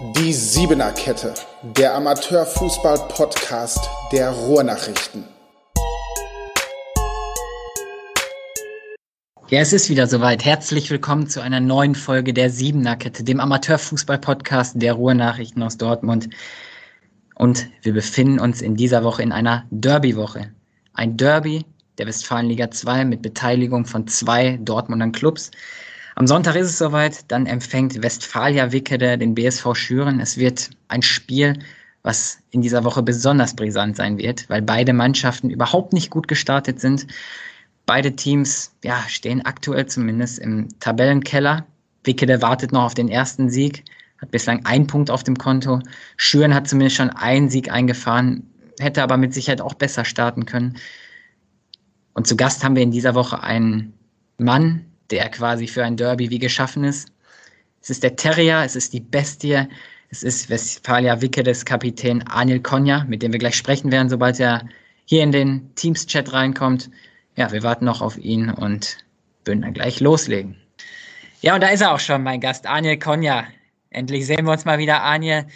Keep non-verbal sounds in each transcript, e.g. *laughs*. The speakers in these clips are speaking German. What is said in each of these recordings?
Die Siebener Kette, der Amateurfußball-Podcast der Ruhrnachrichten. Ja, es ist wieder soweit. Herzlich willkommen zu einer neuen Folge der Siebener Kette, dem Amateurfußball-Podcast der Ruhrnachrichten aus Dortmund. Und wir befinden uns in dieser Woche in einer Derby-Woche. Ein Derby der Westfalenliga 2 mit Beteiligung von zwei Dortmunder Clubs. Am Sonntag ist es soweit, dann empfängt Westfalia Wickede den BSV Schüren. Es wird ein Spiel, was in dieser Woche besonders brisant sein wird, weil beide Mannschaften überhaupt nicht gut gestartet sind. Beide Teams ja, stehen aktuell zumindest im Tabellenkeller. Wickede wartet noch auf den ersten Sieg, hat bislang einen Punkt auf dem Konto. Schüren hat zumindest schon einen Sieg eingefahren, hätte aber mit Sicherheit auch besser starten können. Und zu Gast haben wir in dieser Woche einen Mann, der quasi für ein Derby wie geschaffen ist. Es ist der Terrier, es ist die Bestie, es ist Westfalia Wickedes Kapitän Anil Konja, mit dem wir gleich sprechen werden, sobald er hier in den Teams-Chat reinkommt. Ja, wir warten noch auf ihn und würden dann gleich loslegen. Ja, und da ist er auch schon, mein Gast, Anil Konja. Endlich sehen wir uns mal wieder, Anil.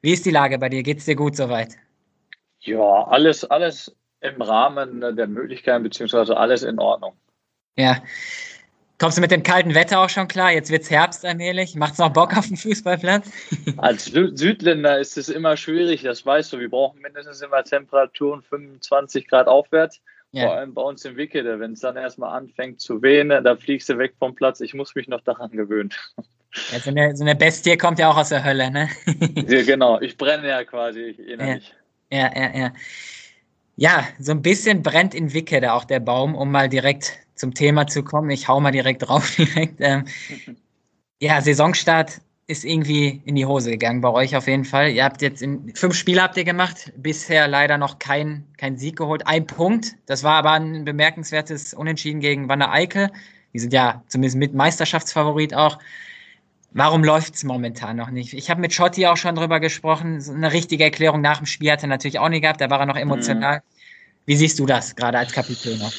Wie ist die Lage bei dir? Geht's dir gut soweit? Ja, alles, alles im Rahmen der Möglichkeiten, beziehungsweise alles in Ordnung. Ja, Kommst du mit dem kalten Wetter auch schon klar? Jetzt wird es Herbst allmählich. Macht es noch Bock auf den Fußballplatz? *laughs* Als Südländer ist es immer schwierig, das weißt du. Wir brauchen mindestens immer Temperaturen 25 Grad aufwärts. Ja. Vor allem bei uns im Wickede. Wenn es dann erstmal anfängt zu wehen, da fliegst du weg vom Platz. Ich muss mich noch daran gewöhnen. *laughs* Ja, so, eine, so eine Bestie kommt ja auch aus der Hölle, ne? ja, genau. *laughs* Ich brenne ja quasi innerlich. Ja, ja, ja. Ja, ja so ein bisschen brennt in Wickede auch der Baum, um mal direkt zum Thema zu kommen. Ich hau mal direkt drauf. *laughs* Direkt. Ähm, ja, Saisonstart ist irgendwie in die Hose gegangen bei euch auf jeden Fall. Ihr habt jetzt in, fünf Spiele habt ihr gemacht, bisher leider noch kein, kein Sieg geholt. Ein Punkt. Das war aber ein bemerkenswertes Unentschieden gegen Wanne Eickel. Die sind ja zumindest mit Meisterschaftsfavorit auch. Warum läuft es momentan noch nicht? Ich habe mit Schotti auch schon drüber gesprochen. So eine richtige Erklärung nach dem Spiel hat er natürlich auch nicht gehabt. Da war er noch emotional. Mhm. Wie siehst du das gerade als Kapitän noch?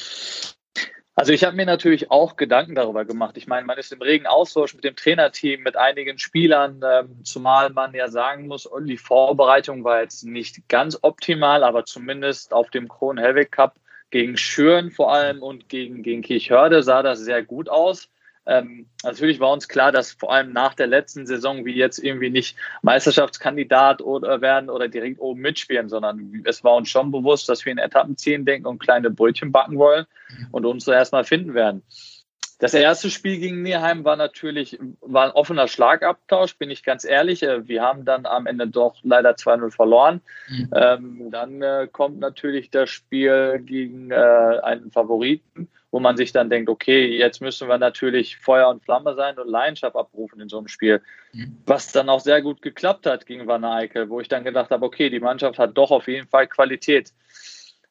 Also ich habe mir natürlich auch Gedanken darüber gemacht. Ich meine, man ist im regen Austausch mit dem Trainerteam, mit einigen Spielern, ähm, zumal man ja sagen muss, die Vorbereitung war jetzt nicht ganz optimal, aber zumindest auf dem Kron-Hellweg Cup gegen Schüren vor allem und gegen, gegen Kirchhörde sah das sehr gut aus. Ähm, natürlich war uns klar, dass vor allem nach der letzten Saison wir jetzt irgendwie nicht Meisterschaftskandidat oder werden oder direkt oben mitspielen, sondern es war uns schon bewusst, dass wir in Etappen ziehen denken und kleine Brötchen backen wollen und uns so erstmal finden werden. Das erste Spiel gegen Neheim war natürlich war ein offener Schlagabtausch, bin ich ganz ehrlich. Äh, wir haben dann am Ende doch leider 2-0 verloren. Mhm. Ähm, dann äh, kommt natürlich das Spiel gegen äh, einen Favoriten wo man sich dann denkt, okay, jetzt müssen wir natürlich Feuer und Flamme sein und Leidenschaft abrufen in so einem Spiel. Mhm. Was dann auch sehr gut geklappt hat gegen Van Eyck, wo ich dann gedacht habe, okay, die Mannschaft hat doch auf jeden Fall Qualität.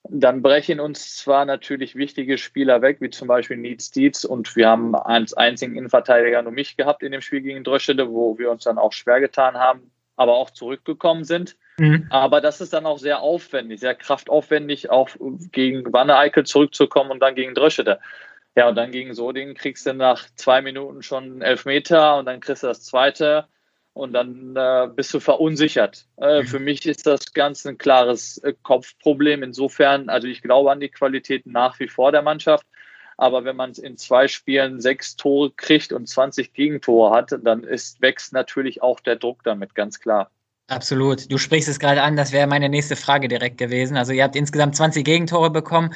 Dann brechen uns zwar natürlich wichtige Spieler weg, wie zum Beispiel Needs Dietz, und wir haben als einzigen Innenverteidiger nur mich gehabt in dem Spiel gegen Dröschede, wo wir uns dann auch schwer getan haben, aber auch zurückgekommen sind. Mhm. Aber das ist dann auch sehr aufwendig, sehr kraftaufwendig, auch gegen Wanne-Eickel zurückzukommen und dann gegen Dröschede. Ja, und dann gegen Soding kriegst du nach zwei Minuten schon elf Meter und dann kriegst du das zweite und dann äh, bist du verunsichert. Äh, mhm. Für mich ist das Ganze ein klares äh, Kopfproblem. Insofern, also ich glaube an die Qualität nach wie vor der Mannschaft. Aber wenn man in zwei Spielen sechs Tore kriegt und 20 Gegentore hat, dann ist, wächst natürlich auch der Druck damit, ganz klar. Absolut. Du sprichst es gerade an, das wäre meine nächste Frage direkt gewesen. Also ihr habt insgesamt 20 Gegentore bekommen.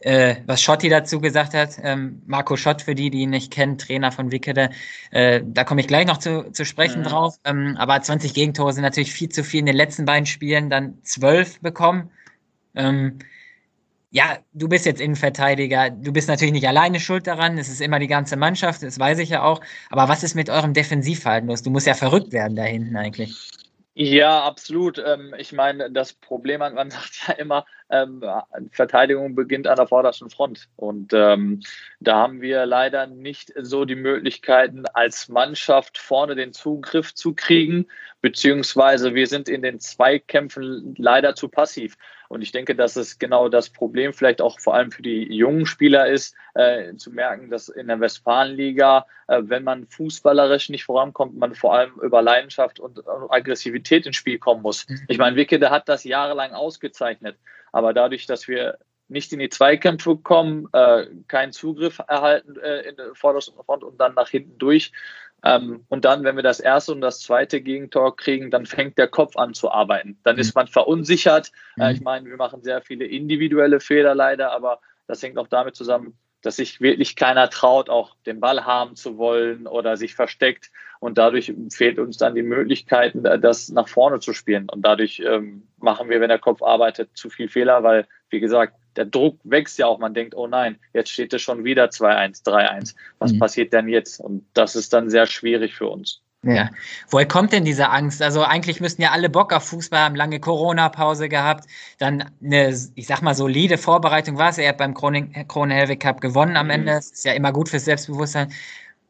Äh, was Schotti dazu gesagt hat, ähm, Marco Schott, für die, die ihn nicht kennen, Trainer von Wickede, äh, da komme ich gleich noch zu, zu sprechen ja. drauf. Ähm, aber 20 Gegentore sind natürlich viel zu viel in den letzten beiden Spielen, dann 12 bekommen. Ähm, ja, du bist jetzt Innenverteidiger. Du bist natürlich nicht alleine schuld daran. Es ist immer die ganze Mannschaft, das weiß ich ja auch. Aber was ist mit eurem Defensivverhalten los? Du musst ja verrückt werden da hinten eigentlich. Ja, absolut. Ähm, ich meine, das Problem, man *laughs* sagt ja immer, ähm, Verteidigung beginnt an der vordersten Front. Und ähm, da haben wir leider nicht so die Möglichkeiten, als Mannschaft vorne den Zugriff zu kriegen, beziehungsweise wir sind in den Zweikämpfen leider zu passiv. Und ich denke, dass es genau das Problem vielleicht auch vor allem für die jungen Spieler ist, äh, zu merken, dass in der Westfalenliga, äh, wenn man fußballerisch nicht vorankommt, man vor allem über Leidenschaft und, Aggressivität ins Spiel kommen muss. Mhm. Ich meine, Wickede hat das jahrelang ausgezeichnet, aber dadurch, dass wir nicht in die Zweikämpfe kommen, äh, keinen Zugriff erhalten äh, in der vordersten Front und dann nach hinten durch. Ähm, und dann, wenn wir das erste und das zweite Gegentor kriegen, dann fängt der Kopf an zu arbeiten. Dann mhm. ist man verunsichert. Äh, mhm. Ich meine, wir machen sehr viele individuelle Fehler leider, aber das hängt auch damit zusammen, dass sich wirklich keiner traut, auch den Ball haben zu wollen oder sich versteckt. Und dadurch fehlt uns dann die Möglichkeit, äh, das nach vorne zu spielen. Und dadurch ähm, machen wir, wenn der Kopf arbeitet, zu viel Fehler, weil, wie gesagt, der Druck wächst ja auch. Man denkt, oh nein, jetzt steht es schon wieder 2-1, 3-1. Was mhm. passiert denn jetzt? Und das ist dann sehr schwierig für uns. Ja. Woher kommt denn diese Angst? Also eigentlich müssten ja alle Bock auf Fußball haben, lange Corona-Pause gehabt, dann eine, ich sag mal, solide Vorbereitung war es. Er hat beim Krone-Helwig Cup gewonnen am mhm. Ende. Das ist ja immer gut fürs Selbstbewusstsein.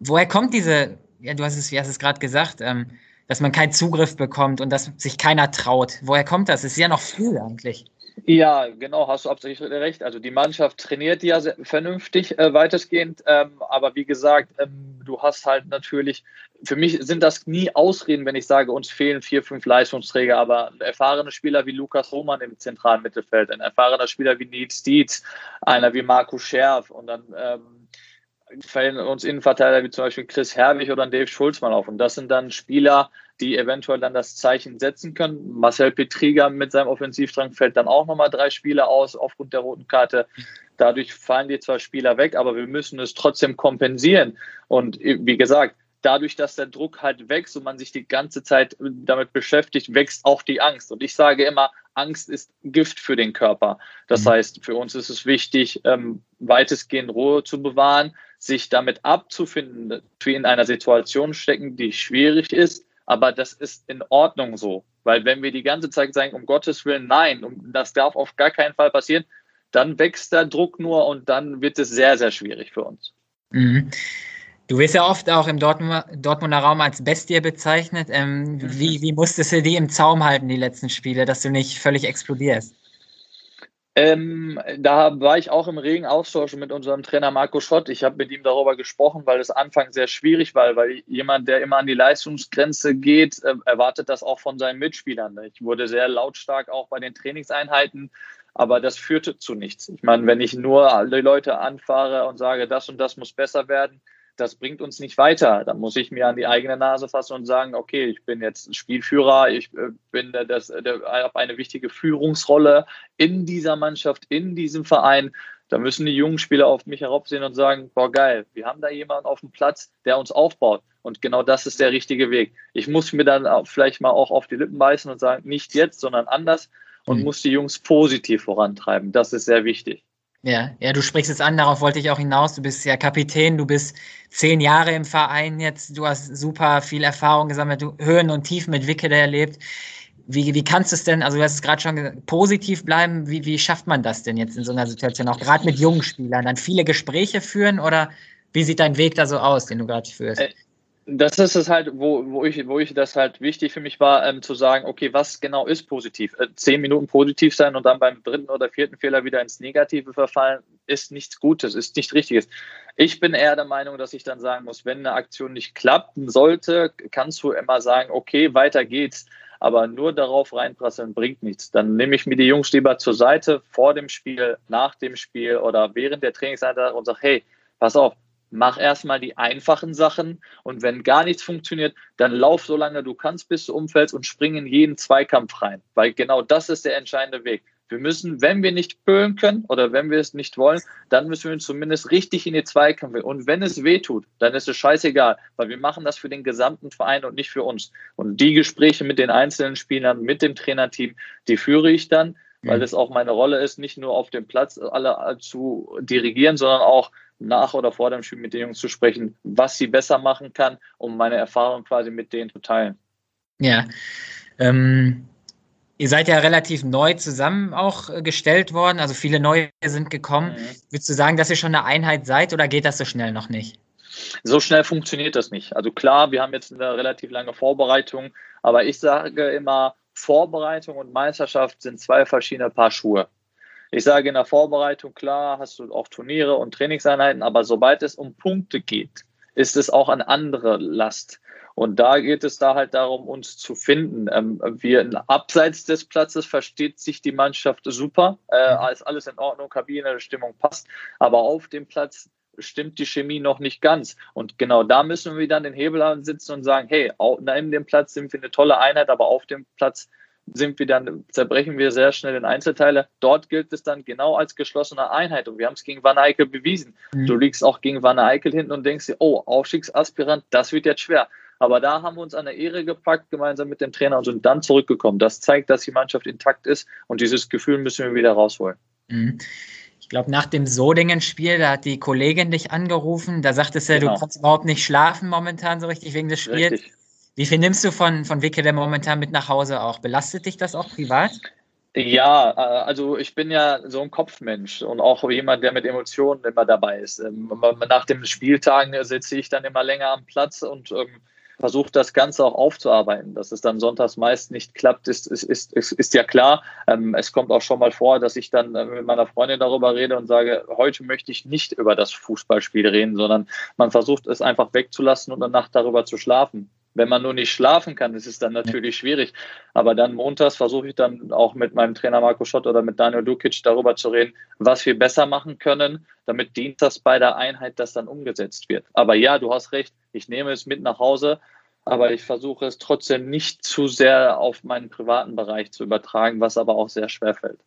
Woher kommt diese, ja, du hast es, wie hast es gerade gesagt, ähm, dass man keinen Zugriff bekommt und dass sich keiner traut? Woher kommt das? Es ist ja noch früh eigentlich. Ja, genau, hast du absolut recht. Also die Mannschaft trainiert ja vernünftig äh, weitestgehend, ähm, aber wie gesagt, ähm, du hast halt natürlich, für mich sind das nie Ausreden, wenn ich sage, uns fehlen vier, fünf Leistungsträger, aber erfahrene Spieler wie Lukas Roman im zentralen Mittelfeld, ein erfahrener Spieler wie Nils Dietz, einer wie Marco Scherf und dann ähm, fallen uns Innenverteidiger wie zum Beispiel Chris Herwig oder Dave Schulzmann auf. Und das sind dann Spieler, die eventuell dann das Zeichen setzen können. Marcel Petriga mit seinem Offensivdrang fällt dann auch nochmal drei Spieler aus aufgrund der roten Karte. Dadurch fallen die zwei Spieler weg, aber wir müssen es trotzdem kompensieren. Und wie gesagt, dadurch, dass der Druck halt wächst und man sich die ganze Zeit damit beschäftigt, wächst auch die Angst. Und ich sage immer, Angst ist Gift für den Körper. Das mhm. heißt, für uns ist es wichtig, ähm, weitestgehend Ruhe zu bewahren, sich damit abzufinden, dass wir in einer Situation stecken, die schwierig ist, aber das ist in Ordnung so. Weil wenn wir die ganze Zeit sagen, um Gottes Willen, nein, das darf auf gar keinen Fall passieren, dann wächst der Druck nur und dann wird es sehr, sehr schwierig für uns. Mhm. Du wirst ja oft auch im Dortmunder, Raum als Bestie bezeichnet. Ähm, wie, wie musstest du die im Zaum halten, die letzten Spiele, dass du nicht völlig explodierst? Ähm, da war ich auch im regen Austausch mit unserem Trainer Marco Schott. Ich habe mit ihm darüber gesprochen, weil es anfangs sehr schwierig war, weil jemand, der immer an die Leistungsgrenze geht, äh, erwartet das auch von seinen Mitspielern. Ich wurde sehr lautstark auch bei den Trainingseinheiten, aber das führte zu nichts. Ich meine, wenn ich nur alle Leute anfahre und sage, das und das muss besser werden, das bringt uns nicht weiter. Da muss ich mir an die eigene Nase fassen und sagen, okay, ich bin jetzt Spielführer, ich äh, bin das, habe eine wichtige Führungsrolle in dieser Mannschaft, in diesem Verein. Da müssen die jungen Spieler auf mich herabsehen und sagen, boah geil, wir haben da jemanden auf dem Platz, der uns aufbaut. Und genau das ist der richtige Weg. Ich muss mir dann vielleicht mal auch auf die Lippen beißen und sagen, nicht jetzt, sondern anders und mhm. muss die Jungs positiv vorantreiben. Das ist sehr wichtig. Ja, ja, du sprichst es an, darauf wollte ich auch hinaus. Du bist ja Kapitän, du bist zehn Jahre im Verein jetzt, du hast super viel Erfahrung gesammelt, du Höhen und Tiefen mit Wickede erlebt. Wie, wie kannst du es denn, also du hast es gerade schon gesagt, positiv bleiben, wie, wie schafft man das denn jetzt in so einer Situation, auch gerade mit jungen Spielern, dann viele Gespräche führen oder wie sieht dein Weg da so aus, den du gerade führst? Das ist es halt, wo, wo, ich, wo ich das halt wichtig für mich war, ähm, zu sagen, okay, was genau ist positiv? Äh, zehn Minuten positiv sein und dann beim dritten oder vierten Fehler wieder ins Negative verfallen, ist nichts Gutes, ist nicht Richtiges. Ich bin eher der Meinung, dass ich dann sagen muss, wenn eine Aktion nicht klappen sollte, kannst du immer sagen, okay, weiter geht's. Aber nur darauf reinprasseln bringt nichts. Dann nehme ich mir die Jungs lieber zur Seite vor dem Spiel, nach dem Spiel oder während der Trainingseinheit und sage, hey, pass auf, mach erstmal die einfachen Sachen und wenn gar nichts funktioniert, dann lauf so lange du kannst, bis du umfällst und spring in jeden Zweikampf rein, weil genau das ist der entscheidende Weg. Wir müssen, wenn wir nicht pölen können oder wenn wir es nicht wollen, dann müssen wir zumindest richtig in die Zweikämpfe. Und wenn es weh tut, dann ist es scheißegal, weil wir machen das für den gesamten Verein und nicht für uns. Und die Gespräche mit den einzelnen Spielern, mit dem Trainerteam, die führe ich dann, weil es auch meine Rolle ist, nicht nur auf dem Platz alle zu dirigieren, sondern auch nach oder vor dem Spiel mit den Jungs zu sprechen, was sie besser machen kann, um meine Erfahrung quasi mit denen zu teilen. Ja. Ähm, ihr seid ja relativ neu zusammen auch äh, gestellt worden, also viele neue sind gekommen. Mhm. Würdest du sagen, dass ihr schon eine Einheit seid oder geht das so schnell noch nicht? So schnell funktioniert das nicht. Also klar, wir haben jetzt eine relativ lange Vorbereitung, aber ich sage immer, Vorbereitung und Meisterschaft sind zwei verschiedene Paar Schuhe. Ich sage in der Vorbereitung, klar, hast du auch Turniere und Trainingseinheiten, aber sobald es um Punkte geht, ist es auch eine andere Last. Und da geht es da halt darum, uns zu finden. Ähm, wir abseits des Platzes versteht sich die Mannschaft super, äh, ist alles in Ordnung, Kabine, Stimmung passt, aber auf dem Platz stimmt die Chemie noch nicht ganz. Und genau da müssen wir dann den Hebel ansitzen und sagen, hey, neben dem Platz sind wir eine tolle Einheit, aber auf dem Platz sind wir dann, zerbrechen wir sehr schnell in Einzelteile. Dort gilt es dann genau als geschlossene Einheit. Und wir haben es gegen Van Eyck bewiesen. Mhm. Du liegst auch gegen Van Eyck hinten und denkst dir, oh, Aufstiegsaspirant, das wird jetzt schwer. Aber da haben wir uns an der Ehre gepackt, gemeinsam mit dem Trainer und sind dann zurückgekommen. Das zeigt, dass die Mannschaft intakt ist und dieses Gefühl müssen wir wieder rausholen. Mhm. Ich glaube, nach dem Sodingen-Spiel, da hat die Kollegin dich angerufen, da sagtest du, genau. du kannst überhaupt nicht schlafen momentan so richtig wegen des Spiels. Richtig. Wie viel nimmst du von, von Wickede momentan mit nach Hause auch? Belastet dich das auch privat? Ja, äh, also ich bin ja so ein Kopfmensch und auch jemand, der mit Emotionen immer dabei ist. Ähm, nach den Spieltagen sitze ich dann immer länger am Platz und ähm, versuche das Ganze auch aufzuarbeiten. Dass es dann sonntags meist nicht klappt, ist, ist, ist, ist ja klar. Ähm, es kommt auch schon mal vor, dass ich dann äh, mit meiner Freundin darüber rede und sage, heute möchte ich nicht über das Fußballspiel reden, sondern man versucht es einfach wegzulassen und eine Nacht darüber zu schlafen. Wenn man nur nicht schlafen kann, ist es dann natürlich schwierig. Aber dann montags versuche ich dann auch mit meinem Trainer Marco Schott oder mit Daniel Dukic darüber zu reden, was wir besser machen können, damit dienstags bei der Einheit das dann umgesetzt wird. Aber ja, du hast recht, ich nehme es mit nach Hause, aber ich versuche es trotzdem nicht zu sehr auf meinen privaten Bereich zu übertragen, was aber auch sehr schwer fällt.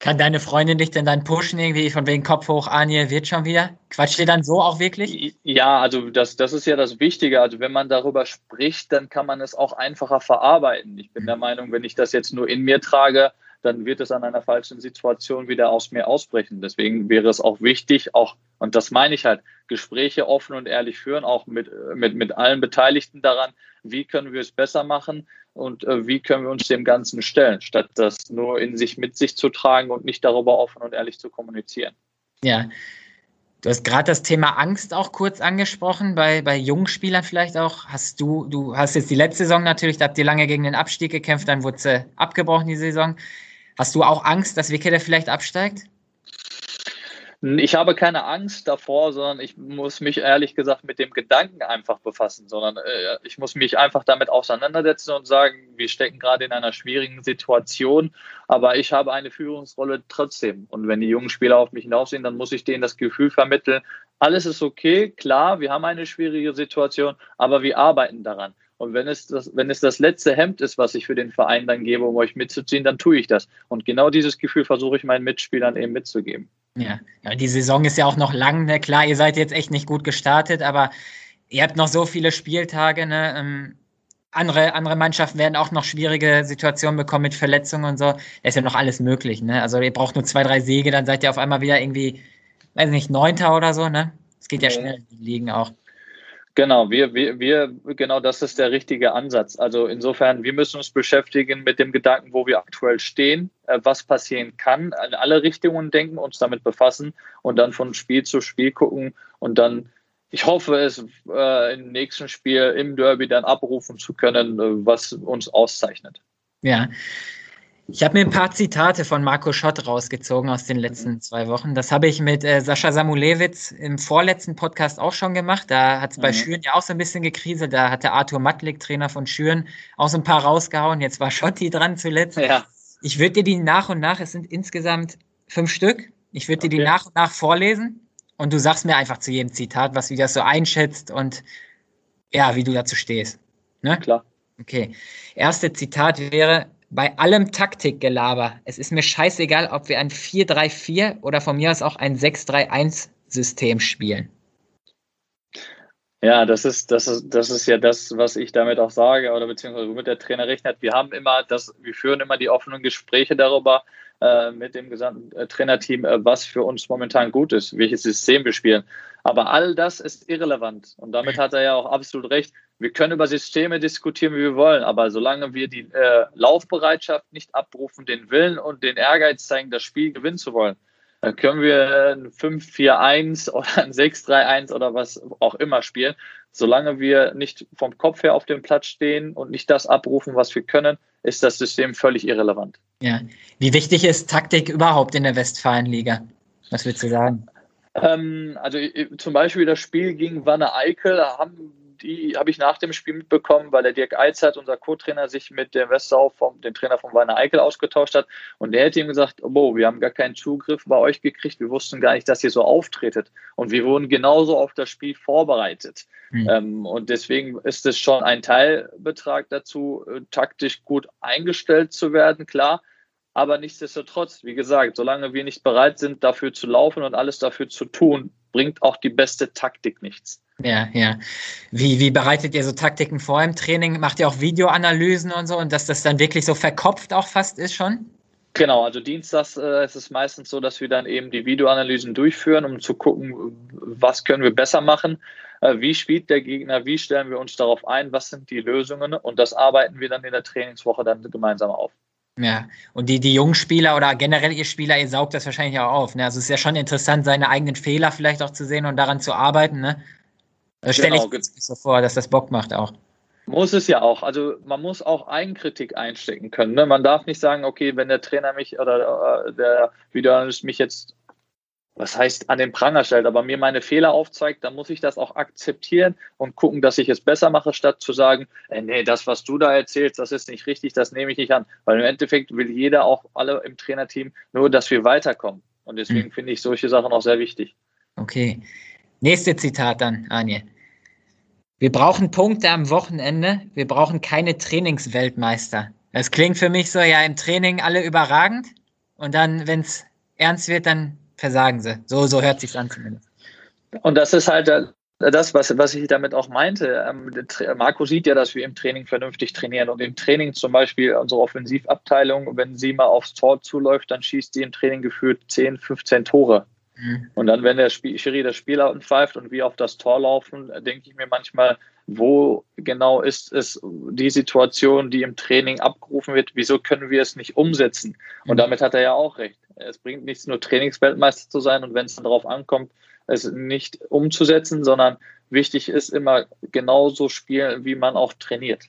Kann deine Freundin dich denn dann pushen, irgendwie von wegen Kopf hoch, Anje, wird schon wieder? Quatscht ihr dann so auch wirklich? Ja, also das, das ist ja das Wichtige. Also wenn man darüber spricht, dann kann man es auch einfacher verarbeiten. Ich bin der mhm. Meinung, wenn ich das jetzt nur in mir trage, dann wird es an einer falschen Situation wieder aus mir ausbrechen. Deswegen wäre es auch wichtig, auch, und das meine ich halt, Gespräche offen und ehrlich führen, auch mit, mit, mit allen Beteiligten daran, wie können wir es besser machen, und äh, wie können wir uns dem Ganzen stellen, statt das nur in sich mit sich zu tragen und nicht darüber offen und ehrlich zu kommunizieren. Ja. Du hast gerade das Thema Angst auch kurz angesprochen, bei, bei jungen Spielern vielleicht auch. Hast du, du hast jetzt die letzte Saison natürlich, da habt ihr lange gegen den Abstieg gekämpft, dann wurde sie abgebrochen, die Saison. Hast du auch Angst, dass Wickede vielleicht absteigt? Ich habe keine Angst davor, sondern ich muss mich ehrlich gesagt mit dem Gedanken einfach befassen, sondern äh, ich muss mich einfach damit auseinandersetzen und sagen, wir stecken gerade in einer schwierigen Situation, aber ich habe eine Führungsrolle trotzdem. Und wenn die jungen Spieler auf mich hinaufsehen, dann muss ich denen das Gefühl vermitteln, alles ist okay, klar, wir haben eine schwierige Situation, aber wir arbeiten daran. Und wenn es, das, wenn es das letzte Hemd ist, was ich für den Verein dann gebe, um euch mitzuziehen, dann tue ich das. Und genau dieses Gefühl versuche ich meinen Mitspielern eben mitzugeben. Ja. ja, die Saison ist ja auch noch lang. Ne? Klar, ihr seid jetzt echt nicht gut gestartet, aber ihr habt noch so viele Spieltage. Ne? Ähm, andere, andere Mannschaften werden auch noch schwierige Situationen bekommen mit Verletzungen und so. Da ist ja noch alles möglich. Ne? Also ihr braucht nur zwei, drei Siege, dann seid ihr auf einmal wieder irgendwie, weiß nicht, Neunter oder so. Ne? Es geht ja schnell, die Ligen auch. Genau, wir, wir, wir, genau das ist der richtige Ansatz. Also insofern, wir müssen uns beschäftigen mit dem Gedanken, wo wir aktuell stehen, äh, was passieren kann, in alle Richtungen denken, uns damit befassen und dann von Spiel zu Spiel gucken und dann, ich hoffe es, äh, im nächsten Spiel im Derby dann abrufen zu können, äh, was uns auszeichnet. Ja, ich habe mir ein paar Zitate von Marco Schott rausgezogen aus den letzten zwei Wochen. Das habe ich mit äh, Sascha Samulewitz im vorletzten Podcast auch schon gemacht. Da hat es mhm. bei Schüren ja auch so ein bisschen gekriselt. Da hatte Arthur Matlik, Trainer von Schüren, auch so ein paar rausgehauen. Jetzt war Schotti dran zuletzt. Ja. Ich würde dir die nach und nach, es sind insgesamt fünf Stück, ich würde okay. dir die nach und nach vorlesen und du sagst mir einfach zu jedem Zitat, was du das so einschätzt und ja, wie du dazu stehst. Ne? Klar. Okay. Erste Zitat wäre, bei allem Taktikgelaber, es ist mir scheißegal, ob wir ein 4-3-4 oder von mir aus auch ein 6-3-1-System spielen. Ja, das ist, das ist, das ist ja das, was ich damit auch sage, oder beziehungsweise womit der Trainer rechnet. Wir haben immer das, wir führen immer die offenen Gespräche darüber äh, mit dem gesamten äh, Trainerteam, äh, was für uns momentan gut ist, welches System wir spielen. Aber all das ist irrelevant. Und damit hat er ja auch absolut recht. Wir können über Systeme diskutieren, wie wir wollen, aber solange wir die äh, Laufbereitschaft nicht abrufen, den Willen und den Ehrgeiz zeigen, das Spiel gewinnen zu wollen, Dann können wir ein 5-4-1 *laughs* oder ein 6-3-1 oder was auch immer spielen. Solange wir nicht vom Kopf her auf dem Platz stehen und nicht das abrufen, was wir können, ist das System völlig irrelevant. Ja. Wie wichtig ist Taktik überhaupt in der Westfalenliga? Was würdest du sagen? Ähm, also zum Beispiel das Spiel gegen Wanne Eickel haben die habe ich nach dem Spiel mitbekommen, weil der Dirk Eizert, unser Co-Trainer, sich mit dem Westau, vom, dem Trainer von Werner Eickel, ausgetauscht hat. Und der hätte ihm gesagt, oh, wir haben gar keinen Zugriff bei euch gekriegt, wir wussten gar nicht, dass ihr so auftretet. Und wir wurden genauso auf das Spiel vorbereitet. Mhm. Ähm, und deswegen ist es schon ein Teilbetrag dazu, äh, taktisch gut eingestellt zu werden, klar. Aber nichtsdestotrotz, wie gesagt, solange wir nicht bereit sind, dafür zu laufen und alles dafür zu tun, bringt auch die beste Taktik nichts. Ja, ja. Wie, wie bereitet ihr so Taktiken vor im Training? Macht ihr auch Videoanalysen und so und dass das dann wirklich so verkopft auch fast ist schon? Genau, also dienstags äh, ist es meistens so, dass wir dann eben die Videoanalysen durchführen, um zu gucken, was können wir besser machen, äh, wie spielt der Gegner, wie stellen wir uns darauf ein, was sind die Lösungen und das arbeiten wir dann in der Trainingswoche dann gemeinsam auf. Ja, und die, die jungen Spieler oder generell ihr Spieler, ihr saugt das wahrscheinlich auch auf. Ne? Also es ist ja schon interessant, seine eigenen Fehler vielleicht auch zu sehen und daran zu arbeiten. Ne? Das stelle genau. ich mir so vor, dass das Bock macht auch. Muss es ja auch. Also man muss auch Eigenkritik einstecken können. Ne? Man darf nicht sagen, okay, wenn der Trainer mich oder äh, der Videoanalyst mich jetzt, was heißt, an den Pranger stellt, aber mir meine Fehler aufzeigt, dann muss ich das auch akzeptieren und gucken, dass ich es besser mache, statt zu sagen, äh, nee, das, was du da erzählst, das ist nicht richtig, das nehme ich nicht an. Weil im Endeffekt will jeder, auch alle im Trainerteam, nur, dass wir weiterkommen. Und deswegen hm. finde ich solche Sachen auch sehr wichtig. Okay. Nächste Zitat dann, Anje. Wir brauchen Punkte am Wochenende. Wir brauchen keine Trainingsweltmeister. Das klingt für mich so, ja, im Training alle überragend. Und dann, wenn es ernst wird, dann versagen sie. So, so hört sich an zumindest. Und das ist halt das, was, was ich damit auch meinte. Ähm, Marco sieht ja, dass wir im Training vernünftig trainieren. Und im Training zum Beispiel unsere Offensivabteilung, wenn sie mal aufs Tor zuläuft, dann schießt sie im Training geführt 10, 15 Tore. Mhm. Und dann, wenn der Spiel, Schiri das Spiel pfeift und wir auf das Tor laufen, denke ich mir manchmal, wo genau ist es die Situation, die im Training abgerufen wird, wieso können wir es nicht umsetzen? Und mhm. damit hat er ja auch recht. Es bringt nichts, nur Trainingsweltmeister zu sein und wenn es dann darauf ankommt, es nicht umzusetzen, sondern wichtig ist immer genauso spielen, wie man auch trainiert.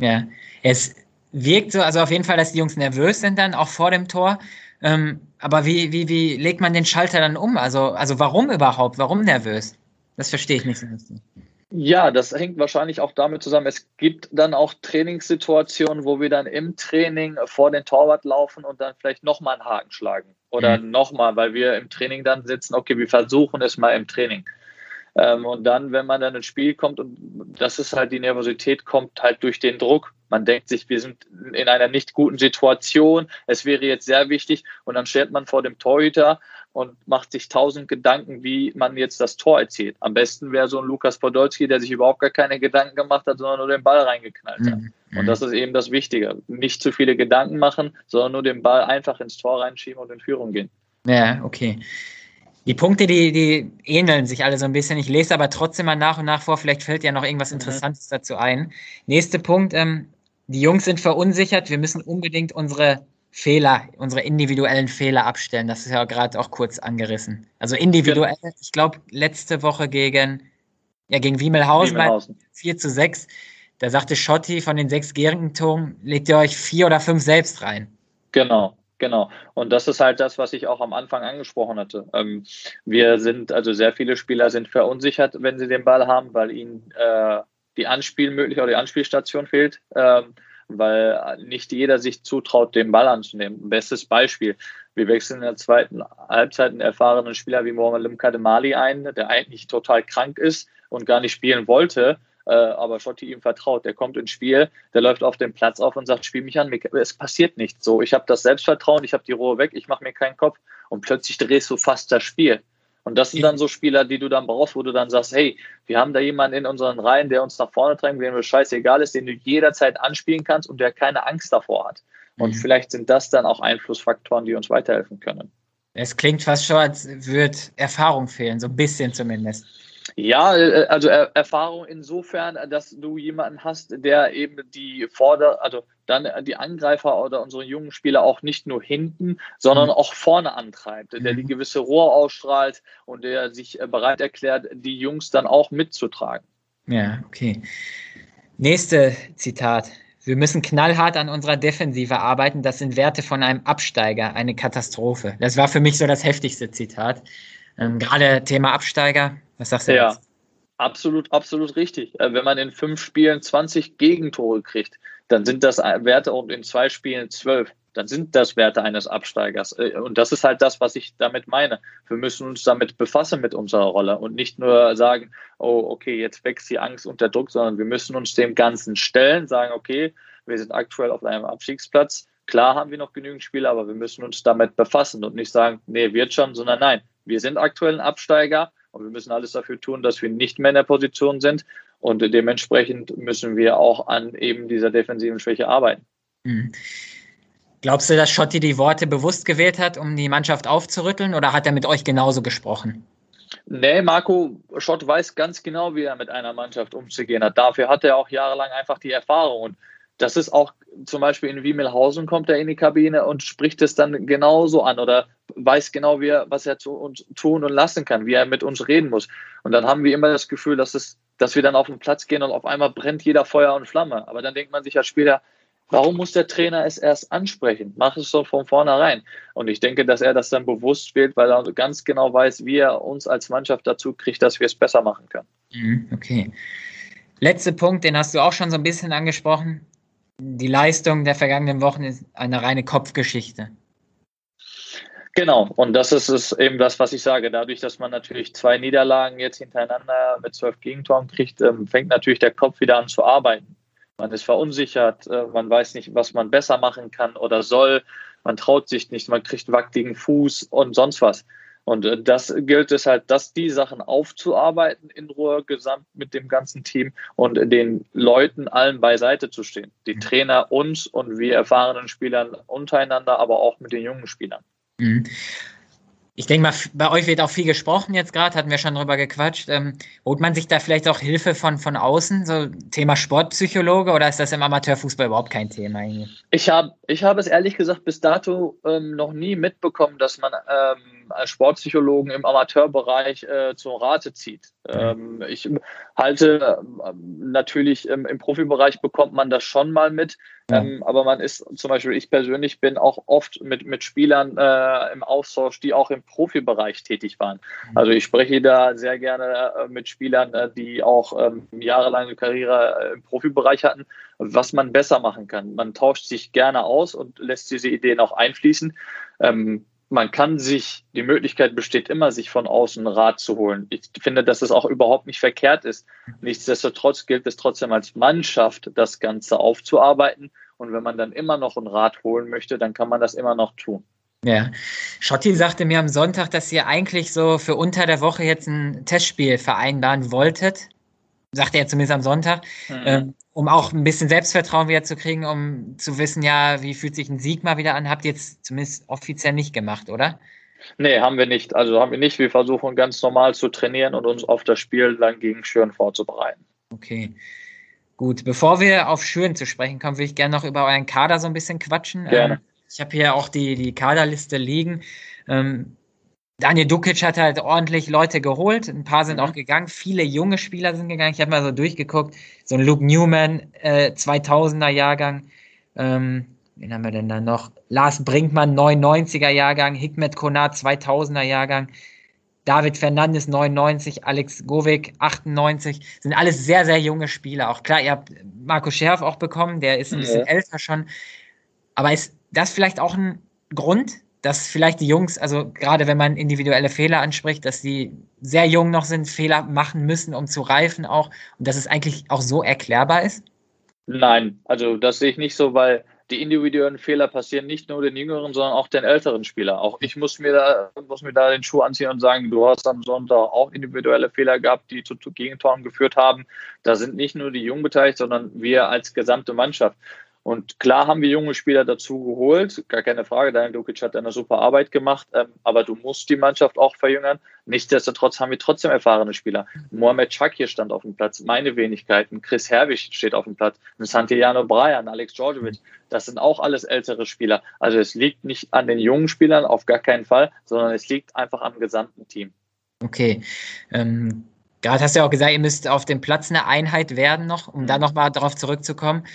Ja, es wirkt so, also auf jeden Fall, dass die Jungs nervös sind dann auch vor dem Tor. Ähm, aber wie, wie, wie legt man den Schalter dann um? Also, also warum überhaupt? Warum nervös? Das verstehe ich nicht so richtig. Ja, das hängt wahrscheinlich auch damit zusammen. Es gibt dann auch Trainingssituationen, wo wir dann im Training vor den Torwart laufen und dann vielleicht nochmal einen Haken schlagen. Oder mhm. nochmal, weil wir im Training dann sitzen, okay, wir versuchen es mal im Training. Ähm, und dann, wenn man dann ins Spiel kommt, und das ist halt die Nervosität, kommt halt durch den Druck. Man denkt sich, wir sind in einer nicht guten Situation, es wäre jetzt sehr wichtig und dann steht man vor dem Torhüter und macht sich tausend Gedanken, wie man jetzt das Tor erzielt. Am besten wäre so ein Lukas Podolski, der sich überhaupt gar keine Gedanken gemacht hat, sondern nur den Ball reingeknallt hat. Mhm. Und das ist eben das Wichtige. Nicht zu viele Gedanken machen, sondern nur den Ball einfach ins Tor reinschieben und in Führung gehen. Ja, okay. Die Punkte, die, die ähneln sich alle so ein bisschen. Ich lese aber trotzdem mal nach und nach vor. Vielleicht fällt ja noch irgendwas mhm. Interessantes mhm. dazu ein. Nächster Punkt. Ähm, die Jungs sind verunsichert. Wir müssen unbedingt unsere Fehler, unsere individuellen Fehler abstellen. Das ist ja gerade auch kurz angerissen. Also individuell, ja. ich glaube, letzte Woche gegen, ja, gegen Wiemelhausen, Wiemelhausen. 4 zu 6. Da sagte Schotti von den sechs Gehrigen-Toren, legt ihr euch vier oder fünf selbst rein. Genau. Genau. Und das ist halt das, was ich auch am Anfang angesprochen hatte. Ähm, wir sind, also sehr viele Spieler sind verunsichert, wenn sie den Ball haben, weil ihnen äh, die Anspielmöglichkeit oder die Anspielstation fehlt, ähm, weil nicht jeder sich zutraut, den Ball anzunehmen. Bestes Beispiel. Wir wechseln in der zweiten Halbzeit einen erfahrenen Spieler wie Mohamed Limkademali ein, der eigentlich total krank ist und gar nicht spielen wollte äh, aber Schotti ihm vertraut. Der kommt ins Spiel, der läuft auf den Platz auf und sagt, spiel mich an. Es passiert nichts. So, ich habe das Selbstvertrauen, ich habe die Ruhe weg, ich mache mir keinen Kopf und plötzlich drehst du fast das Spiel. Und das sind dann so Spieler, die du dann brauchst, wo du dann sagst, hey, wir haben da jemanden in unseren Reihen, der uns nach vorne drängt, dem es scheißegal ist, den du jederzeit anspielen kannst und der keine Angst davor hat. Und mhm. vielleicht sind das dann auch Einflussfaktoren, die uns weiterhelfen können. Es klingt fast schon, als würde Erfahrung fehlen, so ein bisschen zumindest. Ja, äh, also Erfahrung insofern, dass du jemanden hast, der eben die Vorder-, also dann die Angreifer oder unsere jungen Spieler auch nicht nur hinten, sondern mhm. auch vorne antreibt, der die mhm. gewisse Rohr ausstrahlt und der sich äh, bereit erklärt, die Jungs dann auch mitzutragen. Ja, okay. Nächste Zitat. Wir müssen knallhart an unserer Defensive arbeiten. Das sind Werte von einem Absteiger, eine Katastrophe. Das war für mich so das heftigste Zitat. Ähm, Gerade Thema Absteiger. Was sagst du ja. Jetzt? Absolut, absolut richtig. Äh, wenn man in fünf Spielen 20 Gegentore kriegt, dann sind das Werte und in zwei Spielen zwölf. Dann sind das Werte eines Absteigers. Äh, und das ist halt das, was ich damit meine. Wir müssen uns damit befassen mit unserer Rolle und nicht nur sagen, oh, okay, jetzt wächst die Angst und der Druck, sondern wir müssen uns dem Ganzen stellen, sagen, okay, wir sind aktuell auf einem Abstiegsplatz. Klar haben wir noch genügend Spiele, aber wir müssen uns damit befassen und nicht sagen, nee, wird schon, sondern nein, wir sind aktuell ein Absteiger und wir müssen alles dafür tun, dass wir nicht mehr in der Position sind. Und dementsprechend müssen wir auch an eben dieser defensiven Schwäche arbeiten. Mhm. Glaubst du, dass Schotti die Worte bewusst gewählt hat, um die Mannschaft aufzurütteln, oder hat er mit euch genauso gesprochen? Nee, Marco Schott weiß ganz genau, wie er mit einer Mannschaft umzugehen hat. Dafür hat er auch jahrelang einfach die Erfahrung. Und das ist auch zum Beispiel in Wiemelhausen kommt er in die Kabine und spricht es dann genauso an oder weiß genau, wie er, was er zu uns tun und lassen kann, wie er mit uns reden muss. Und dann haben wir immer das Gefühl, dass, es, dass wir dann auf den Platz gehen und auf einmal brennt jeder Feuer und Flamme. Aber dann denkt man sich als Spieler, warum muss der Trainer es erst ansprechen? Mach es doch von vornherein. Und ich denke, dass er das dann bewusst wählt, weil er ganz genau weiß, wie er uns als Mannschaft dazu kriegt, dass wir es besser machen können. Mhm, okay. Letzter Punkt, den hast du auch schon so ein bisschen angesprochen die Leistung der vergangenen Wochen ist eine reine Kopfgeschichte. Genau, und das ist es eben das, was ich sage. Dadurch, dass man natürlich zwei Niederlagen jetzt hintereinander mit zwölf Gegentoren kriegt, ähm, fängt natürlich der Kopf wieder an zu arbeiten. Man ist verunsichert, äh, man weiß nicht, was man besser machen kann oder soll, man traut sich nicht, man kriegt wackeligen Fuß und sonst was. Und äh, das gilt es halt, dass die Sachen aufzuarbeiten in Ruhe gesamt mit dem ganzen Team und den Leuten allen beiseite zu stehen. Die mhm. Trainer uns und wir erfahrenen Spielern untereinander, aber auch mit den jungen Spielern. Mhm. Ich denke mal, bei euch wird auch viel gesprochen jetzt gerade, hatten wir schon drüber gequatscht. Ähm, holt man sich da vielleicht auch Hilfe von, von außen, so Thema Sportpsychologe, oder ist das im Amateurfußball überhaupt kein Thema? Ich habe ich hab es ehrlich gesagt bis dato ähm, noch nie mitbekommen, dass man ähm, als Sportpsychologen im Amateurbereich äh, zur Rate zieht. Ähm, ich halte ähm, natürlich im Profibereich bekommt man das schon mal mit, ja. ähm, aber man ist zum Beispiel, ich persönlich bin auch oft mit, mit Spielern äh, im Austausch, die auch im Profibereich tätig waren. Mhm. Also ich spreche da sehr gerne äh, mit Spielern, äh, die auch ähm, jahrelange Karriere äh, im Profibereich hatten, was man besser machen kann. Man tauscht sich gerne aus und lässt diese Ideen auch einfließen. Ähm, man kann sich, die Möglichkeit besteht immer, sich von außen Rat zu holen. Ich finde, dass es auch überhaupt nicht verkehrt ist. Nichtsdestotrotz gilt es trotzdem als Mannschaft, das Ganze aufzuarbeiten. Und wenn man dann immer noch einen Rat holen möchte, dann kann man das immer noch tun. Ja. Schotti sagte mir am Sonntag, dass ihr eigentlich so für unter der Woche jetzt ein Testspiel vereinbaren wolltet. Sagte er zumindest am Sonntag. Mhm. Ähm, um auch ein bisschen Selbstvertrauen wieder zu kriegen, um zu wissen, ja, wie fühlt sich ein Sieg mal wieder an, habt ihr jetzt zumindest offiziell nicht gemacht, oder? Nee, haben wir nicht. Also haben wir nicht. Wir versuchen ganz normal zu trainieren und uns auf das Spiel dann gegen Schüren vorzubereiten. Okay. Gut, bevor wir auf Schüren zu sprechen kommen, würde ich gerne noch über euren Kader so ein bisschen quatschen. Gerne. Ähm, ich habe hier auch die, die Kaderliste liegen. Ähm, Daniel Dukic hat halt ordentlich Leute geholt. Ein paar sind mhm. auch gegangen. Viele junge Spieler sind gegangen. Ich habe mal so durchgeguckt. So ein Luke Newman, äh, 2000er Jahrgang. Ähm, wen haben wir denn da noch? Lars Brinkmann, 99er Jahrgang. Hikmet Konat, 2000er Jahrgang. David Fernandes 99, Alex Govik 98, sind alles sehr, sehr junge Spieler. Auch klar, ihr habt Marco Scherf auch bekommen, der ist ein bisschen ja. älter schon. Aber ist das vielleicht auch ein Grund, dass vielleicht die Jungs, also gerade wenn man individuelle Fehler anspricht, dass sie sehr jung noch sind, Fehler machen müssen, um zu reifen auch und dass es eigentlich auch so erklärbar ist? Nein, also das sehe ich nicht so, weil die individuellen Fehler passieren nicht nur den jüngeren, sondern auch den älteren Spielern. Auch ich muss mir da, muss mir da den Schuh anziehen und sagen, du hast am Sonntag auch individuelle Fehler gehabt, die zu, zu Gegentoren geführt haben. Da sind nicht nur die Jungen beteiligt, sondern wir als gesamte Mannschaft. Und klar haben wir junge Spieler dazu geholt, gar keine Frage. Daniel Dukic hat eine super Arbeit gemacht, ähm, aber du musst die Mannschaft auch verjüngern. Nichtsdestotrotz haben wir trotzdem erfahrene Spieler. Mohamed Chakir stand auf dem Platz, meine Wenigkeiten. Chris Herwig steht auf dem Platz, Santiano Brian, Alex Djordjevic. Das sind auch alles ältere Spieler. Also es liegt nicht an den jungen Spielern, auf gar keinen Fall, sondern es liegt einfach am gesamten Team. Okay. Ähm, Gerade hast du ja auch gesagt, ihr müsst auf dem Platz eine Einheit werden noch, um da nochmal darauf zurückzukommen.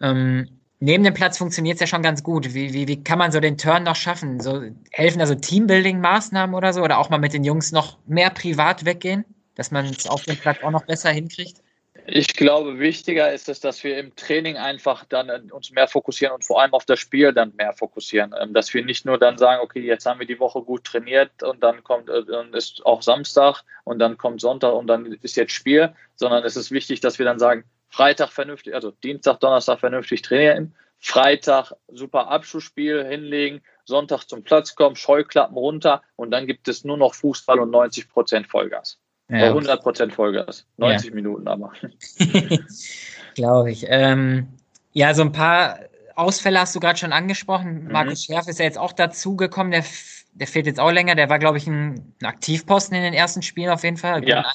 Ähm, neben dem Platz funktioniert es ja schon ganz gut. Wie, wie, wie kann man so den Turn noch schaffen? So, helfen also Teambuilding-Maßnahmen oder so? Oder auch mal mit den Jungs noch mehr privat weggehen, dass man es auf dem Platz auch noch besser hinkriegt? Ich glaube, wichtiger ist es, dass wir im Training einfach dann uns mehr fokussieren und vor allem auf das Spiel dann mehr fokussieren. Ähm, dass wir nicht nur dann sagen, okay, jetzt haben wir die Woche gut trainiert und dann kommt, äh, dann ist auch Samstag und dann kommt Sonntag und dann ist jetzt Spiel, sondern es ist wichtig, dass wir dann sagen, Freitag vernünftig, also Dienstag, Donnerstag vernünftig trainieren, Freitag super Abschlussspiel hinlegen, Sonntag zum Platz kommen, Scheuklappen runter und dann gibt es nur noch Fußball und 90 Prozent Vollgas. Ja, 100 Prozent Vollgas, 90 ja. Minuten aber. *laughs* Glaube ich. Ähm, ja, so ein paar Ausfälle hast du gerade schon angesprochen. Mhm. Markus Schärf ist ja jetzt auch dazugekommen. Der, der fehlt jetzt auch länger. Der war, glaube ich, ein, ein, Aktivposten in den ersten Spielen auf jeden Fall. Ja.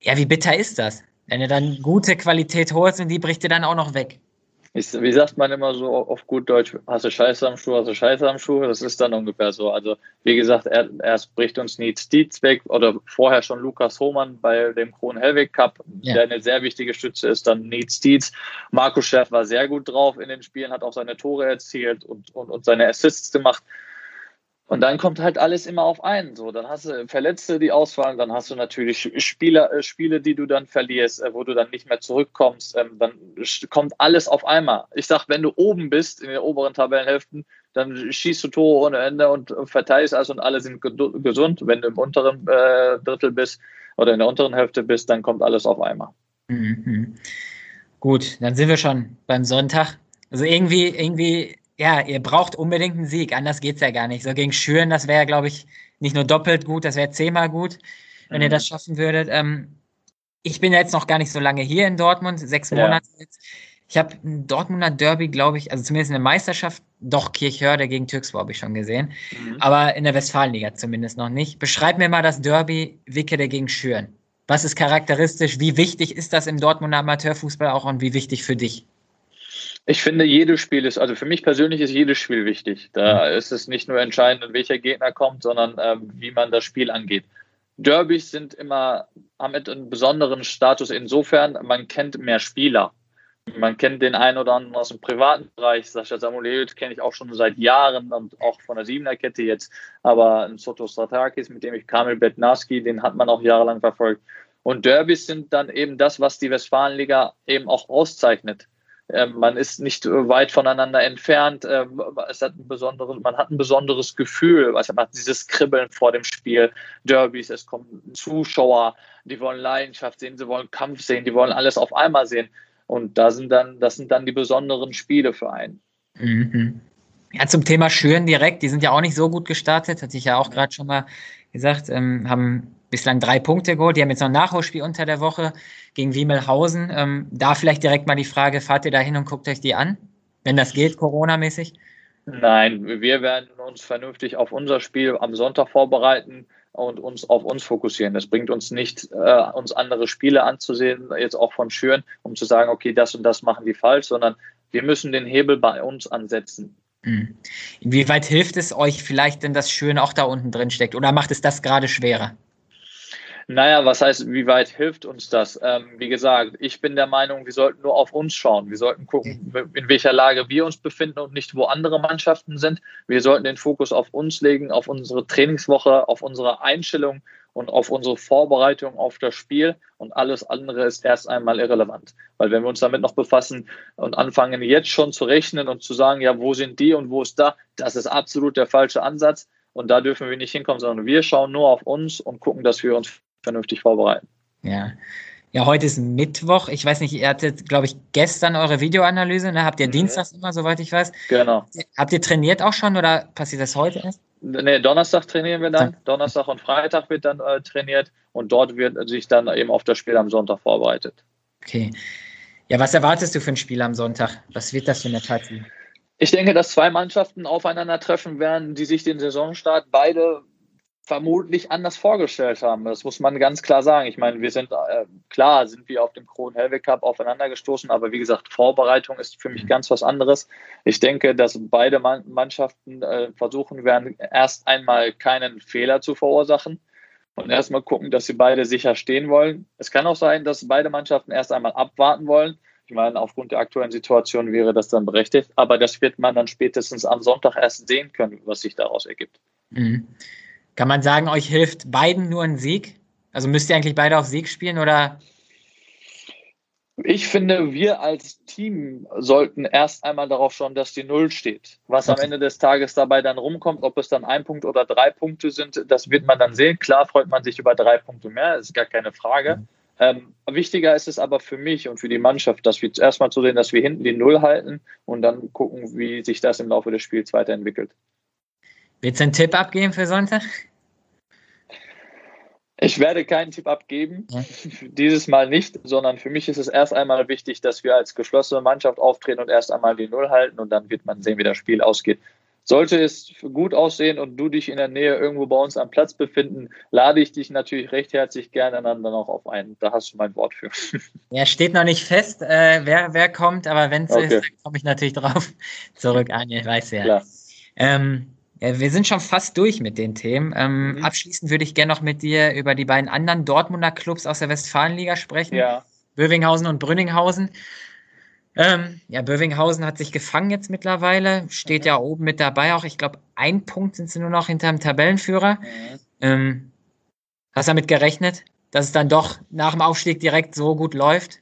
Ja, wie bitter ist das? Wenn du dann gute Qualität holst und die bricht dir dann auch noch weg. Ich, wie sagt man immer so auf gut Deutsch, hast du Scheiße am Schuh, hast du Scheiße am Schuh? Das ist dann ungefähr so. Also, wie gesagt, er, erst bricht uns Needs Dietz weg oder vorher schon Lukas Hohmann bei dem Kron Helwig Cup, ja. der eine sehr wichtige Stütze ist, dann Needs Dietz. Markus Schäff war sehr gut drauf in den Spielen, hat auch seine Tore erzielt und, und, und seine Assists gemacht. Und dann kommt halt alles immer auf einen. So, dann hast du Verletzte, die ausfallen, dann hast du natürlich Spieler, äh, Spiele, die du dann verlierst, äh, wo du dann nicht mehr zurückkommst. Ähm, dann kommt alles auf einmal. Ich sag, wenn du oben bist in den oberen Tabellenhälften, dann schießt du Tore ohne Ende und verteilst alles und alle sind gesund. Wenn du im unteren äh, Drittel bist oder in der unteren Hälfte bist, dann kommt alles auf einmal. Mhm. Gut, dann sind wir schon beim Sonntag. Also irgendwie, irgendwie ja, ihr braucht unbedingt einen Sieg, anders geht es ja gar nicht. So gegen Schüren, das wäre, glaube ich, nicht nur doppelt gut, das wäre zehnmal gut, wenn mhm. ihr das schaffen würdet. Ähm, ich bin jetzt noch gar nicht so lange hier in Dortmund, sechs ja. Monate jetzt. Ich habe ein Dortmunder Derby, glaube ich, also zumindest in der Meisterschaft, doch Kirchhörde gegen Türkspor habe ich schon gesehen, mhm. aber in der Westfalenliga zumindest noch nicht. Beschreib mir mal das Derby Wickede gegen Schüren. Was ist charakteristisch? Wie wichtig ist das im Dortmunder Amateurfußball auch und wie wichtig für dich? Ich finde, jedes Spiel ist, also für mich persönlich ist jedes Spiel wichtig. Da ist es nicht nur entscheidend, welcher Gegner kommt, sondern ähm, wie man das Spiel angeht. Derbys sind immer, haben einen besonderen Status insofern, man kennt mehr Spieler. Man kennt den einen oder anderen aus dem privaten Bereich. Sascha Samuel kenne ich auch schon seit Jahren und auch von der Siebener-Kette jetzt. Aber ein Soto Stratakis, mit dem ich Kamil Betnarski, den hat man auch jahrelang verfolgt. Und Derbys sind dann eben das, was die Westfalenliga eben auch auszeichnet. Ähm, man ist nicht äh, weit voneinander entfernt. Ähm, es hat ein besonderes, man hat ein besonderes Gefühl. Also man hat dieses Kribbeln vor dem Spiel, Derbys, es kommen Zuschauer, die wollen Leidenschaft sehen, sie wollen Kampf sehen, die wollen alles auf einmal sehen. Und da sind dann, das sind dann die besonderen Spiele für einen. Mhm. Ja, zum Thema Schüren direkt, die sind ja auch nicht so gut gestartet, hatte ich ja auch gerade schon mal gesagt, ähm, haben bislang drei Punkte geholt. Die haben jetzt noch ein Nachholspiel unter der Woche gegen Wiemelhausen. Ähm, da vielleicht direkt mal die Frage, fahrt ihr da hin und guckt euch die an, wenn das geht, Corona-mäßig? Nein, wir werden uns vernünftig auf unser Spiel am Sonntag vorbereiten und uns auf uns fokussieren. Das bringt uns nicht, äh, uns andere Spiele anzusehen, jetzt auch von Schüren, um zu sagen, okay, das und das machen die falsch, sondern wir müssen den Hebel bei uns ansetzen. Hm. Inwieweit hilft es euch vielleicht denn, dass Schön auch da unten drin steckt? Oder macht es das gerade schwerer? Naja, was heißt, wie weit hilft uns das? Ähm, wie gesagt, ich bin der Meinung, wir sollten nur auf uns schauen. Wir sollten gucken, in welcher Lage wir uns befinden und nicht, wo andere Mannschaften sind. Wir sollten den Fokus auf uns legen, auf unsere Trainingswoche, auf unsere Einstellung und auf unsere Vorbereitung auf das Spiel. Und alles andere ist erst einmal irrelevant. Weil wenn wir uns damit noch befassen und anfangen, jetzt schon zu rechnen und zu sagen, ja, wo sind die und wo ist da, das ist absolut der falsche Ansatz. Und da dürfen wir nicht hinkommen, sondern wir schauen nur auf uns und gucken, dass wir uns vernünftig vorbereiten. Ja. Ja, heute ist Mittwoch. Ich weiß nicht, ihr hattet, glaube ich, gestern eure Videoanalyse. Ne? Habt ihr mhm. dienstags immer, soweit ich weiß? Genau. Habt ihr trainiert auch schon oder passiert das heute erst? Nee, Donnerstag trainieren wir dann. Donnerstag und Freitag wird dann äh, trainiert und dort wird sich dann eben auf das Spiel am Sonntag vorbereitet. Okay. Ja, was erwartest du für ein Spiel am Sonntag? Was wird das für eine Partie? Ich denke, dass zwei Mannschaften aufeinandertreffen werden, die sich den Saisonstart beide vermutlich anders vorgestellt haben. Das muss man ganz klar sagen. Ich meine, wir sind äh, klar, sind wir auf dem Kron-Helwig Cup aufeinander gestoßen, aber wie gesagt, Vorbereitung ist für mich ganz was anderes. Ich denke, dass beide Mannschaften äh, versuchen werden, erst einmal keinen Fehler zu verursachen und erstmal gucken, dass sie beide sicher stehen wollen. Es kann auch sein, dass beide Mannschaften erst einmal abwarten wollen. Ich meine, aufgrund der aktuellen Situation wäre das dann berechtigt, aber das wird man dann spätestens am Sonntag erst sehen können, was sich daraus ergibt. Mhm. Kann man sagen, euch hilft beiden nur ein Sieg? Also müsst ihr eigentlich beide auf Sieg spielen oder? Ich finde, wir als Team sollten erst einmal darauf schauen, dass die Null steht. Was okay. am Ende des Tages dabei dann rumkommt, ob es dann ein Punkt oder drei Punkte sind, das wird man dann sehen. Klar freut man sich über drei Punkte mehr, ist gar keine Frage. Mhm. Ähm, wichtiger ist es aber für mich und für die Mannschaft, dass wir erstmal zu sehen, dass wir hinten die Null halten und dann gucken, wie sich das im Laufe des Spiels weiterentwickelt. Willst du einen Tipp abgeben für Sonntag? Ich werde keinen Tipp abgeben, ja. *laughs* dieses Mal nicht, sondern für mich ist es erst einmal wichtig, dass wir als geschlossene Mannschaft auftreten und erst einmal die Null halten und dann wird man sehen, wie das Spiel ausgeht. Sollte es gut aussehen und du dich in der Nähe irgendwo bei uns am Platz befinden, lade ich dich natürlich recht herzlich gerne dann, auch auf ein. Da hast du mein Wort für. *laughs* Ja, steht noch nicht fest, äh, wer, wer kommt, aber wenn es okay. ist, dann komme ich natürlich drauf *laughs* zurück, Anja, weiß ja. Ähm, ja, wir sind schon fast durch mit den Themen. Ähm, mhm. Abschließend würde ich gerne noch mit dir über die beiden anderen Dortmunder Clubs aus der Westfalenliga sprechen. Ja. Bövinghausen und Brünninghausen. Ähm, ja, Bövinghausen hat sich gefangen jetzt mittlerweile, steht mhm. ja oben mit dabei auch. Ich glaube, ein Punkt sind sie nur noch hinter dem Tabellenführer. Mhm. Ähm, hast du damit gerechnet, dass es dann doch nach dem Aufstieg direkt so gut läuft?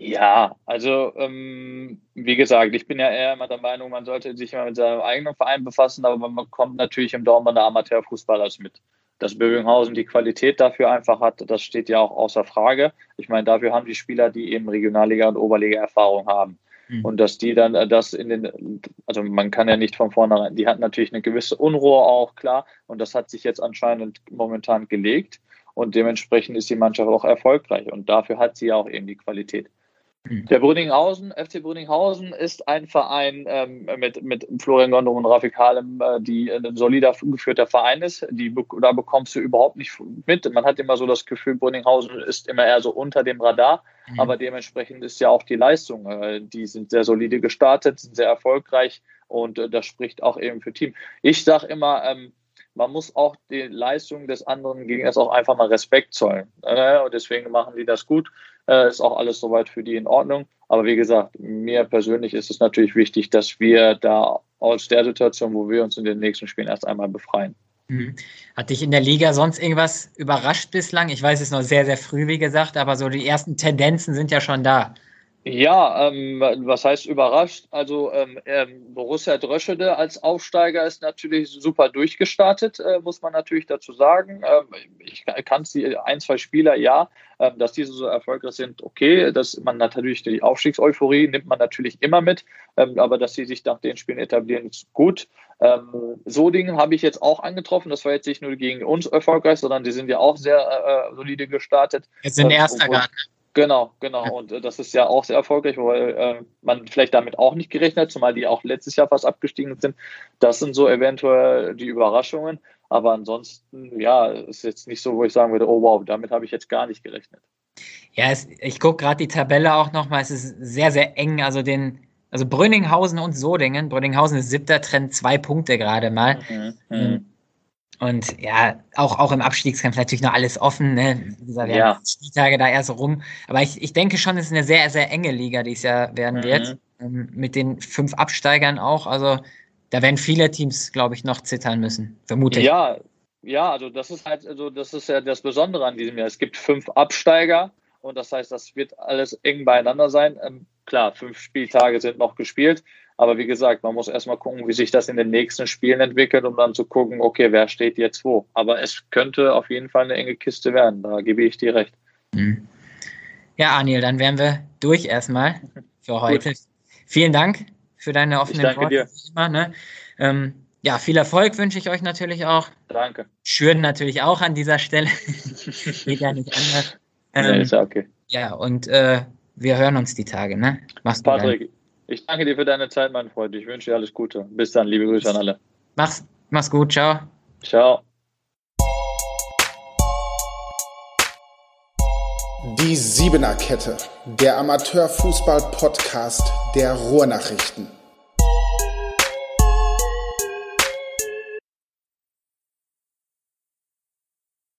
Ja, also ähm, wie gesagt, ich bin ja eher immer der Meinung, man sollte sich mal mit seinem eigenen Verein befassen, aber man kommt natürlich im Dortmunder Amateurfußballers mit. Dass Bövinghausen die Qualität dafür einfach hat, das steht ja auch außer Frage. Ich meine, dafür haben die Spieler, die eben Regionalliga und Oberliga Erfahrung haben. Mhm. Und dass die dann äh, das in den, also man kann ja nicht von vornherein, die hat natürlich eine gewisse Unruhe auch, klar. Und das hat sich jetzt anscheinend momentan gelegt. Und dementsprechend ist die Mannschaft auch erfolgreich. Und dafür hat sie ja auch eben die Qualität. Mhm. Der Brünninghausen, FC Brünninghausen ist ein Verein ähm, mit, mit Florian Gondrum und Rafik Halem, äh, die ein solider geführter Verein ist. Die, da bekommst du überhaupt nicht mit. Man hat immer so das Gefühl, Brünninghausen ist immer eher so unter dem Radar, mhm. aber dementsprechend ist ja auch die Leistung. Äh, die sind sehr solide gestartet, sind sehr erfolgreich und äh, das spricht auch eben für Team. Ich sage immer, ähm, man muss auch die Leistung des anderen Gegners auch einfach mal Respekt zollen. Äh, und deswegen machen die das gut. Äh, ist auch alles soweit für die in Ordnung. Aber wie gesagt, mir persönlich ist es natürlich wichtig, dass wir da aus der Situation, wo wir uns in den nächsten Spielen erst einmal befreien. Mhm. Hat dich in der Liga sonst irgendwas überrascht bislang? Ich weiß, es ist noch sehr, sehr früh, wie gesagt, aber so die ersten Tendenzen sind ja schon da. Ja, ähm, was heißt überrascht? Also ähm, ähm, Borussia Dröschede als Aufsteiger ist natürlich super durchgestartet, äh, muss man natürlich dazu sagen. Ähm, ich kann die ein, zwei Spieler, ja, ähm, dass diese so erfolgreich sind, okay. Dass man natürlich die Aufstiegseuphorie nimmt man natürlich immer mit, ähm, aber dass sie sich nach den Spielen etablieren, ist gut. Ähm, Sodingen habe ich jetzt auch angetroffen. Das war jetzt nicht nur gegen uns erfolgreich, sondern die sind ja auch sehr äh, äh solide gestartet. Jetzt sind ähm, Erster gerade. Genau, genau. Und äh, das ist ja auch sehr erfolgreich, weil äh, man vielleicht damit auch nicht gerechnet zumal die auch letztes Jahr fast abgestiegen sind. Das sind so eventuell die Überraschungen. Aber ansonsten, ja, ist jetzt nicht so, wo ich sagen würde, oh wow, damit habe ich jetzt gar nicht gerechnet. Ja, es, ich gucke gerade die Tabelle auch nochmal. Es ist sehr, sehr eng. Also den, also Brünninghausen und Sodingen. Brünninghausen ist siebter, Trend zwei Punkte gerade mal. Mhm. Mhm. Und ja, auch, auch im Abstiegskampf natürlich noch alles offen. Ne? Wie gesagt, ja. Spieltage da erst rum. Aber ich, ich denke schon, es ist eine sehr, sehr enge Liga, die es ja werden mhm. wird. Ähm, mit den fünf Absteigern auch. Also da werden viele Teams, glaube ich, noch zittern müssen. Vermutlich. Ja, ja, also das ist halt, also das ist ja das Besondere an diesem Jahr. Es gibt fünf Absteiger und das heißt, das wird alles eng beieinander sein. Ähm, klar, fünf Spieltage sind noch gespielt. Aber wie gesagt, man muss erstmal gucken, wie sich das in den nächsten Spielen entwickelt, um dann zu gucken, okay, wer steht jetzt wo. Aber es könnte auf jeden Fall eine enge Kiste werden, da gebe ich dir recht. Mhm. Ja, Anil, dann wären wir durch erstmal für heute. Gut. Vielen Dank für deine offenen ich danke Worte. Dir. Immer, ne? ähm, ja, viel Erfolg wünsche ich euch natürlich auch. Danke. Schüren natürlich auch an dieser Stelle. *laughs* Geht ja nicht anders. Ähm, ja, ist okay. Ja, und äh, wir hören uns die Tage, ne? Mach's gut. Patrick, dann. Ich danke dir für deine Zeit, mein Freund. Ich wünsche dir alles Gute. Bis dann, liebe Grüße an alle. Mach's, mach's gut, ciao. Ciao. Die Siebener Kette, der Amateurfußball-Podcast der Ruhrnachrichten.